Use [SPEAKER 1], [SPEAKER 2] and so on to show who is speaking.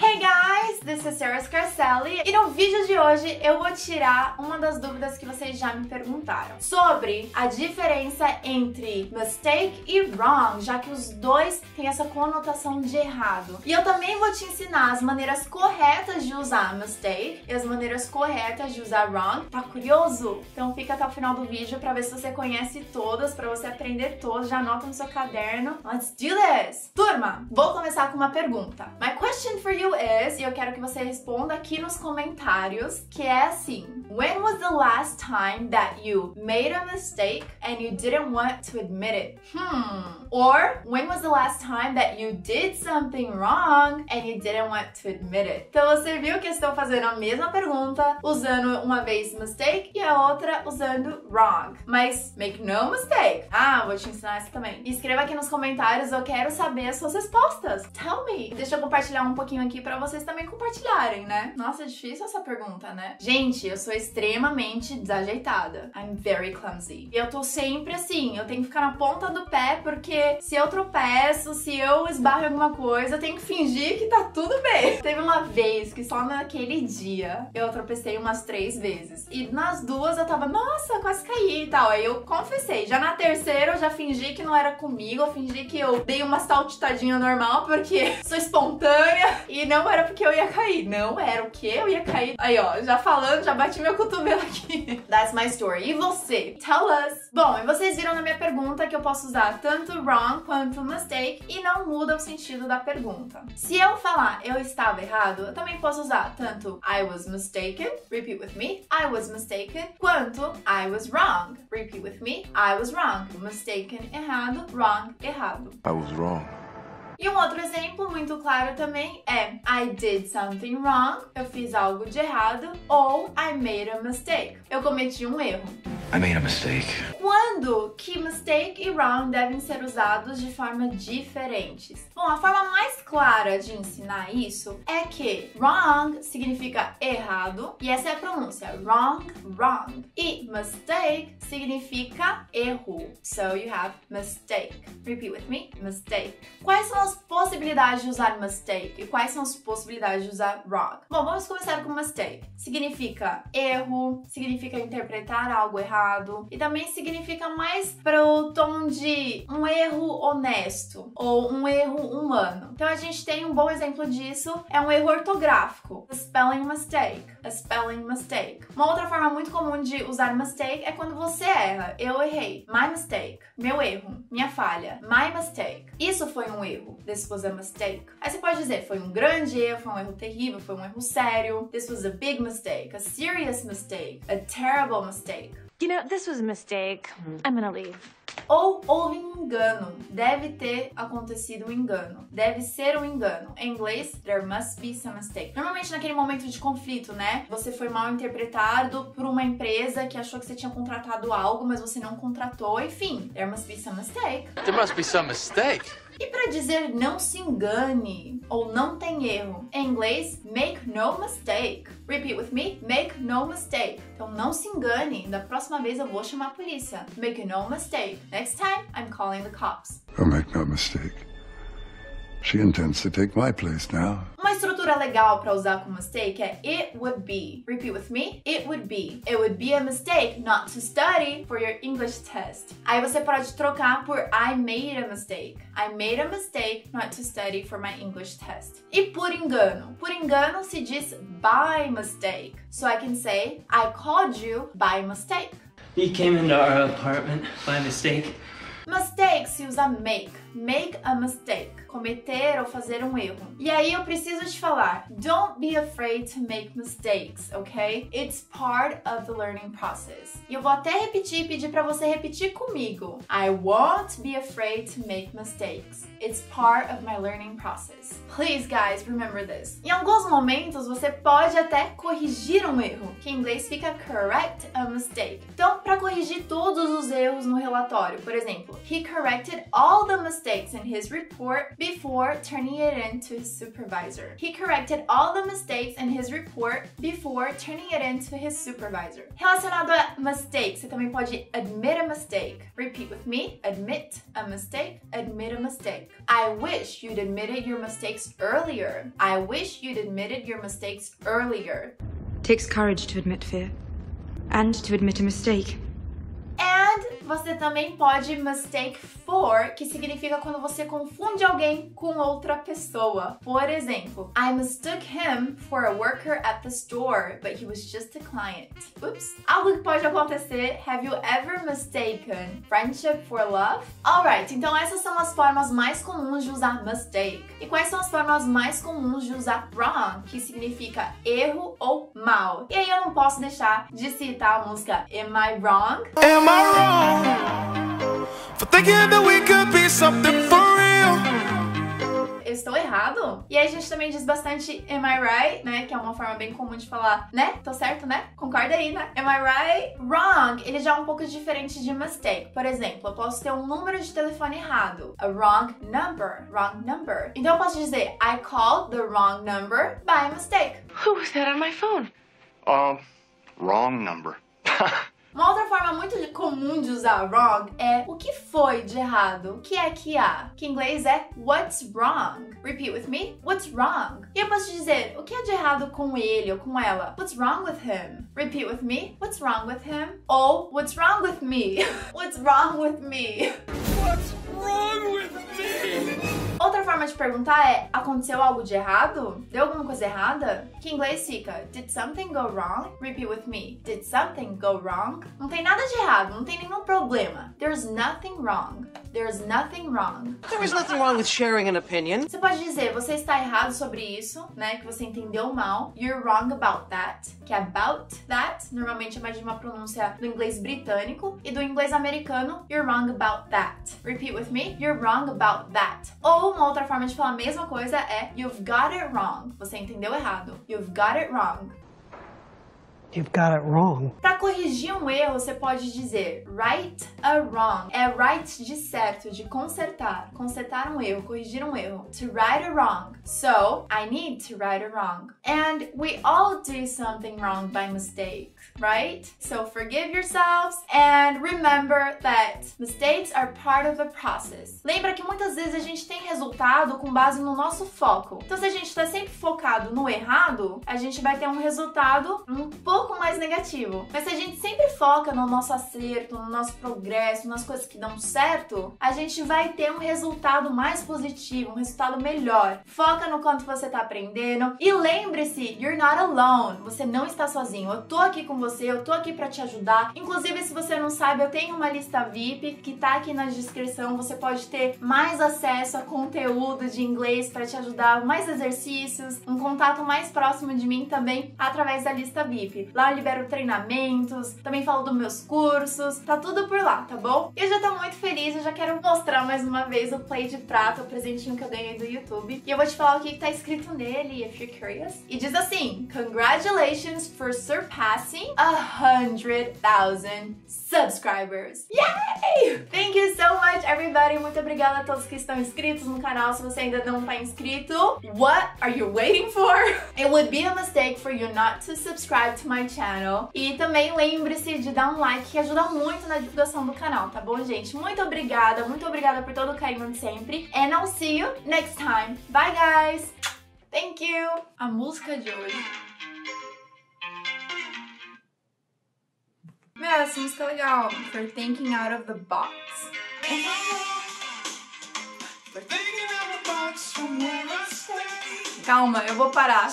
[SPEAKER 1] Hey guys, this is Sarah Scarcelli e no vídeo de hoje eu vou tirar uma das dúvidas que vocês já me perguntaram sobre a diferença entre mistake e wrong, já que os dois têm essa conotação de errado. E eu também vou te ensinar as maneiras corretas de usar mistake e as maneiras corretas de usar wrong. Tá curioso? Então fica até o final do vídeo para ver se você conhece todas, para você aprender todas. Já anota no seu caderno. Let's do this! Turma, vou começar com uma pergunta. My question for you is, e eu quero que você responda aqui nos comentários, que é assim: When was the last time that you made a mistake and you didn't want to admit it? Hmm. Or when was the last time that you did something wrong and you didn't want to admit it? Então você viu que estou fazendo a mesma pergunta usando uma vez mistake e a outra usando wrong. Mas make no mistake. Ah, vou te ensinar essa também. Escreva aqui nos comentários, eu quero saber as suas respostas. Tell me. Deixa eu compartilhar um pouquinho aqui para vocês também compartilharem, né? Nossa, é difícil essa pergunta, né? Gente, eu sou extremamente desajeitada. I'm very clumsy. E eu tô sempre assim, eu tenho que ficar na ponta do pé porque se eu tropeço, se eu esbarro em alguma coisa, eu tenho que fingir que tá tudo bem. Teve uma vez que só naquele dia eu tropecei umas três vezes. E nas duas eu tava, nossa, quase caí e tal. Aí eu confessei. Já na terceira eu já fingi que não era comigo, eu fingi que eu dei uma saltitadinha normal porque sou espontânea e não era porque eu ia cair. Não era o que eu ia cair. Aí, ó, já falando, já bati meu cotovelo aqui. That's my story. E você? Tell us. Bom, e vocês viram na minha pergunta que eu posso usar tanto wrong quanto mistake e não muda o sentido da pergunta. Se eu falar eu estava errado, eu também posso usar tanto I was mistaken, repeat with me, I was mistaken, quanto I was wrong. Repeat with me, I was wrong. Mistaken, errado, wrong, errado.
[SPEAKER 2] I was wrong.
[SPEAKER 1] E um outro exemplo muito claro também é I did something wrong, eu fiz algo de errado, ou I made a mistake, eu cometi um erro.
[SPEAKER 2] I made a mistake.
[SPEAKER 1] Quando que mistake e wrong devem ser usados de forma diferentes? Bom, a forma mais clara de ensinar isso é que wrong significa errado, e essa é a pronúncia, wrong, wrong. E mistake significa erro. So you have mistake. Repeat with me, mistake. Quais são as possibilidades de usar mistake e quais são as possibilidades de usar wrong? Bom, vamos começar com mistake. Significa erro, significa interpretar algo errado e também significa mais pro tom de um erro honesto ou um erro humano. Então a gente tem um bom exemplo disso, é um erro ortográfico, a spelling mistake, a spelling mistake. Uma outra forma muito comum de usar mistake é quando você erra. Eu errei. My mistake. Meu erro. Minha falha. My mistake. Isso foi um erro. This was a mistake. Aí você pode dizer, foi um grande erro, foi um erro terrível, foi um erro sério. This was a big mistake, a serious mistake, a terrible mistake.
[SPEAKER 3] You know, this was a mistake. I'm gonna leave.
[SPEAKER 1] Ou houve um engano. Deve ter acontecido um engano. Deve ser um engano. Em inglês, there must be some mistake. Normalmente naquele momento de conflito, né? Você foi mal interpretado por uma empresa que achou que você tinha contratado algo, mas você não contratou. Enfim, there must be some mistake.
[SPEAKER 2] There must be some mistake.
[SPEAKER 1] E para dizer não se engane ou não tem erro, em inglês, make no mistake. Repeat with me, make no mistake. Então não se engane, da próxima vez eu vou chamar a polícia. Make no mistake. Next time, I'm calling the cops.
[SPEAKER 4] Oh, make no mistake. She intends to take my place now.
[SPEAKER 1] Estrutura legal para usar com mistake é it would be. Repeat with me. It would be. It would be a mistake not to study for your English test. Aí você pode trocar por I made a mistake. I made a mistake not to study for my English test. E por engano. Por engano se diz by mistake. So I can say I called you by mistake.
[SPEAKER 5] He came into our apartment by mistake.
[SPEAKER 1] Mistake se usa make. Make a mistake. Cometer ou fazer um erro. E aí eu preciso te falar: don't be afraid to make mistakes, ok? It's part of the learning process. E eu vou até repetir e pedir para você repetir comigo. I won't be afraid to make mistakes. It's part of my learning process. Please, guys, remember this. Em alguns momentos você pode até corrigir um erro, que em inglês fica correct a mistake. Então, para corrigir todos os erros no relatório, por exemplo, he corrected all the mistakes mistakes in his report before turning it in to his supervisor. He corrected all the mistakes in his report before turning it in to his supervisor. Relacionado a mistake, você também pode admit a mistake. Repeat with me. Admit a mistake. Admit a mistake. I wish you'd admitted your mistakes earlier. I wish you'd admitted your mistakes earlier.
[SPEAKER 6] takes courage to admit fear and to admit a mistake.
[SPEAKER 1] Você também pode mistake for, que significa quando você confunde alguém com outra pessoa. Por exemplo, I mistook him for a worker at the store, but he was just a client. Oops. Algo que pode acontecer. Have you ever mistaken friendship for love? Alright, então essas são as formas mais comuns de usar mistake. E quais são as formas mais comuns de usar wrong, que significa erro ou mal? E aí eu não posso deixar de citar a música Am I Wrong?
[SPEAKER 7] Am I wrong for thinking that we could be something for real?
[SPEAKER 1] eu estou errado? E aí a gente também diz bastante am I right, né? Que é uma forma bem comum de falar, né? Tô certo, né? Concorda aí, né? Am I right? Wrong, ele já é um pouco diferente de mistake. Por exemplo, eu posso ter um número de telefone errado. A wrong number. Wrong number. Então eu posso dizer I called the wrong number by mistake.
[SPEAKER 3] Who was that on my phone?
[SPEAKER 2] Um, wrong number.
[SPEAKER 1] Uma outra forma muito comum de usar wrong é o que foi de errado, o que é que há, que em inglês é what's wrong. Repeat with me, what's wrong. E eu posso dizer o que é de errado com ele ou com ela, what's wrong with him. Repeat with me, what's wrong with him. Ou what's wrong with me, what's wrong with me.
[SPEAKER 7] What's wrong
[SPEAKER 1] forma de perguntar é: aconteceu algo de errado? Deu alguma coisa errada? Que em inglês fica: Did something go wrong? Repeat with me: Did something go wrong? Não tem nada de errado, não tem nenhum problema. There's nothing wrong. There's nothing wrong.
[SPEAKER 8] There is nothing wrong with sharing an opinion.
[SPEAKER 1] Você pode dizer: Você está errado sobre isso, né? Que você entendeu mal. You're wrong about that. Que about that normalmente é mais de uma pronúncia do inglês britânico e do inglês americano. You're wrong about that. Repeat with me: You're wrong about that. Ou uma outra forma de falar a mesma coisa é You've got it wrong. Você entendeu errado. You've got it wrong.
[SPEAKER 9] You've got it wrong.
[SPEAKER 1] Para corrigir um erro, você pode dizer right a wrong. É right de certo, de consertar. Consertar um erro, corrigir um erro. To right a wrong. So, I need to right a wrong. And we all do something wrong by mistake, right? So, forgive yourselves and remember that mistakes are part of the process. Lembra que muitas vezes a gente tem resultado com base no nosso foco. Então, se a gente está sempre focado no errado, a gente vai ter um resultado um pouco mais negativo. Mas se a gente sempre foca no nosso acerto, no nosso progresso, nas coisas que dão certo, a gente vai ter um resultado mais positivo, um resultado melhor. Foca no quanto você tá aprendendo e lembre-se, you're not alone. Você não está sozinho. Eu tô aqui com você, eu tô aqui para te ajudar. Inclusive, se você não sabe, eu tenho uma lista VIP que tá aqui na descrição. Você pode ter mais acesso a conteúdo de inglês para te ajudar, mais exercícios, um contato mais próximo de mim também através da lista VIP. Lá eu libero também falo dos meus cursos, tá tudo por lá, tá bom? E eu já tô muito feliz, eu já quero mostrar mais uma vez o play de prata, o presentinho que eu ganhei do YouTube. E eu vou te falar o que tá escrito nele, if you're curious. E diz assim: Congratulations for surpassing a hundred thousand subscribers. Yay! Thank you so much, everybody. Muito obrigada a todos que estão inscritos no canal. Se você ainda não tá inscrito, what are you waiting for? It would be a mistake for you not to subscribe to my channel. E também lembre-se de dar um like que ajuda muito na divulgação do canal, tá bom, gente? Muito obrigada, muito obrigada por todo o carinho de sempre. And I'll see you next time. Bye, guys! Thank you! A música de hoje. Meu, essa música é legal. For thinking out of the box. Calma, eu vou parar.